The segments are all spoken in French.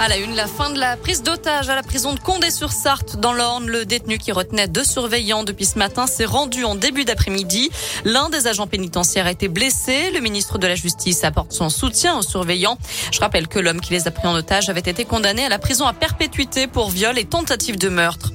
À la une, la fin de la prise d'otage à la prison de Condé-sur-Sarthe dans l'Orne. Le détenu qui retenait deux surveillants depuis ce matin s'est rendu en début d'après-midi. L'un des agents pénitentiaires a été blessé. Le ministre de la Justice apporte son soutien aux surveillants. Je rappelle que l'homme qui les a pris en otage avait été condamné à la prison à perpétuité pour viol et tentative de meurtre.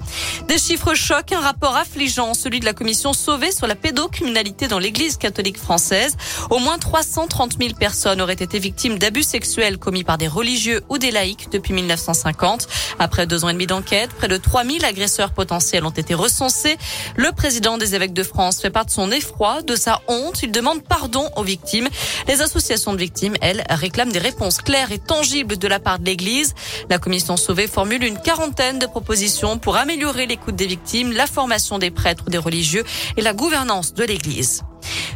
Des chiffres choquent, un rapport affligeant, celui de la commission sauvée sur la pédocriminalité dans l'église catholique française. Au moins 330 000 personnes auraient été victimes d'abus sexuels commis par des religieux ou des laïcs depuis 1950. Après deux ans et demi d'enquête, près de 3 000 agresseurs potentiels ont été recensés. Le président des évêques de France fait part de son effroi, de sa honte. Il demande pardon aux victimes. Les associations de victimes, elles, réclament des réponses claires et tangibles de la part de l'église. La commission sauvée formule une quarantaine de propositions pour améliorer l'écoute des victimes, la formation des prêtres, des religieux et la gouvernance de l'Église.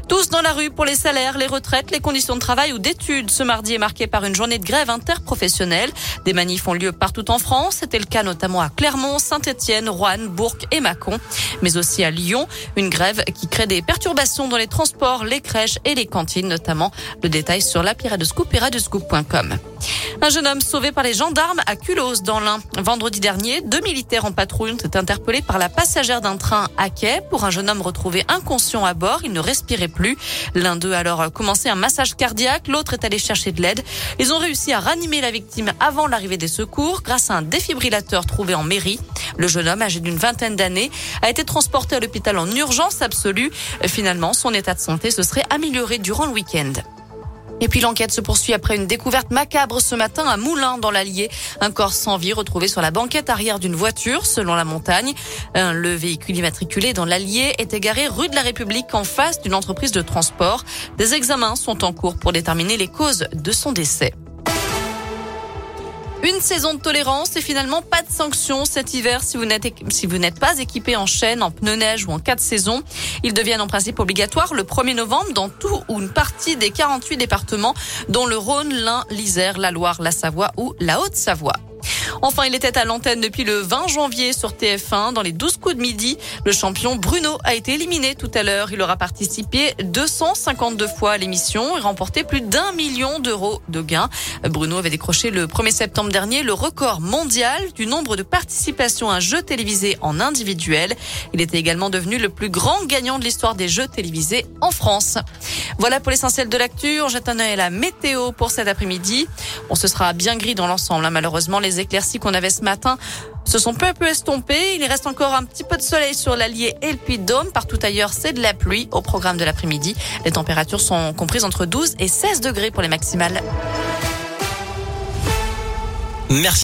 Tous dans la rue pour les salaires, les retraites, les conditions de travail ou d'études. Ce mardi est marqué par une journée de grève interprofessionnelle. Des manifs ont lieu partout en France. C'était le cas notamment à Clermont, Saint-Etienne, Rouen, Bourg et Mâcon. Mais aussi à Lyon. Une grève qui crée des perturbations dans les transports, les crèches et les cantines notamment. Le détail sur la de Scoop et radioscoop.com. Un jeune homme sauvé par les gendarmes à Culose dans l'Ain. Vendredi dernier, deux militaires en patrouille ont été interpellés par la passagère d'un train à quai pour un jeune homme retrouvé inconscient à bord. Il ne respirait plus. L'un d'eux a alors commencé un massage cardiaque. L'autre est allé chercher de l'aide. Ils ont réussi à ranimer la victime avant l'arrivée des secours grâce à un défibrillateur trouvé en mairie. Le jeune homme, âgé d'une vingtaine d'années, a été transporté à l'hôpital en urgence absolue. Finalement, son état de santé se serait amélioré durant le week-end. Et puis l'enquête se poursuit après une découverte macabre ce matin à Moulins dans l'Allier. Un corps sans vie retrouvé sur la banquette arrière d'une voiture selon la montagne. Le véhicule immatriculé dans l'Allier est égaré rue de la République en face d'une entreprise de transport. Des examens sont en cours pour déterminer les causes de son décès. Une saison de tolérance et finalement pas de sanctions cet hiver si vous n'êtes pas équipé en chaîne, en pneus neige ou en cas de saison. Ils deviennent en principe obligatoires le 1er novembre dans tout ou une partie des 48 départements dont le Rhône, l'Ain, l'Isère, la Loire, la Savoie ou la Haute-Savoie. Enfin, il était à l'antenne depuis le 20 janvier sur TF1 dans les 12 coups de midi. Le champion Bruno a été éliminé tout à l'heure. Il aura participé 252 fois à l'émission et remporté plus d'un million d'euros de gains. Bruno avait décroché le 1er septembre dernier le record mondial du nombre de participations à un jeu télévisé en individuel. Il était également devenu le plus grand gagnant de l'histoire des jeux télévisés en France. Voilà pour l'essentiel de l'actu. On jette un œil à la météo pour cet après-midi. On se sera bien gris dans l'ensemble. Hein. Malheureusement, les qu'on avait ce matin se sont peu à peu estompées. Il reste encore un petit peu de soleil sur l'Allier et le Puy-de-Dôme. Partout ailleurs, c'est de la pluie au programme de l'après-midi. Les températures sont comprises entre 12 et 16 degrés pour les maximales. Merci.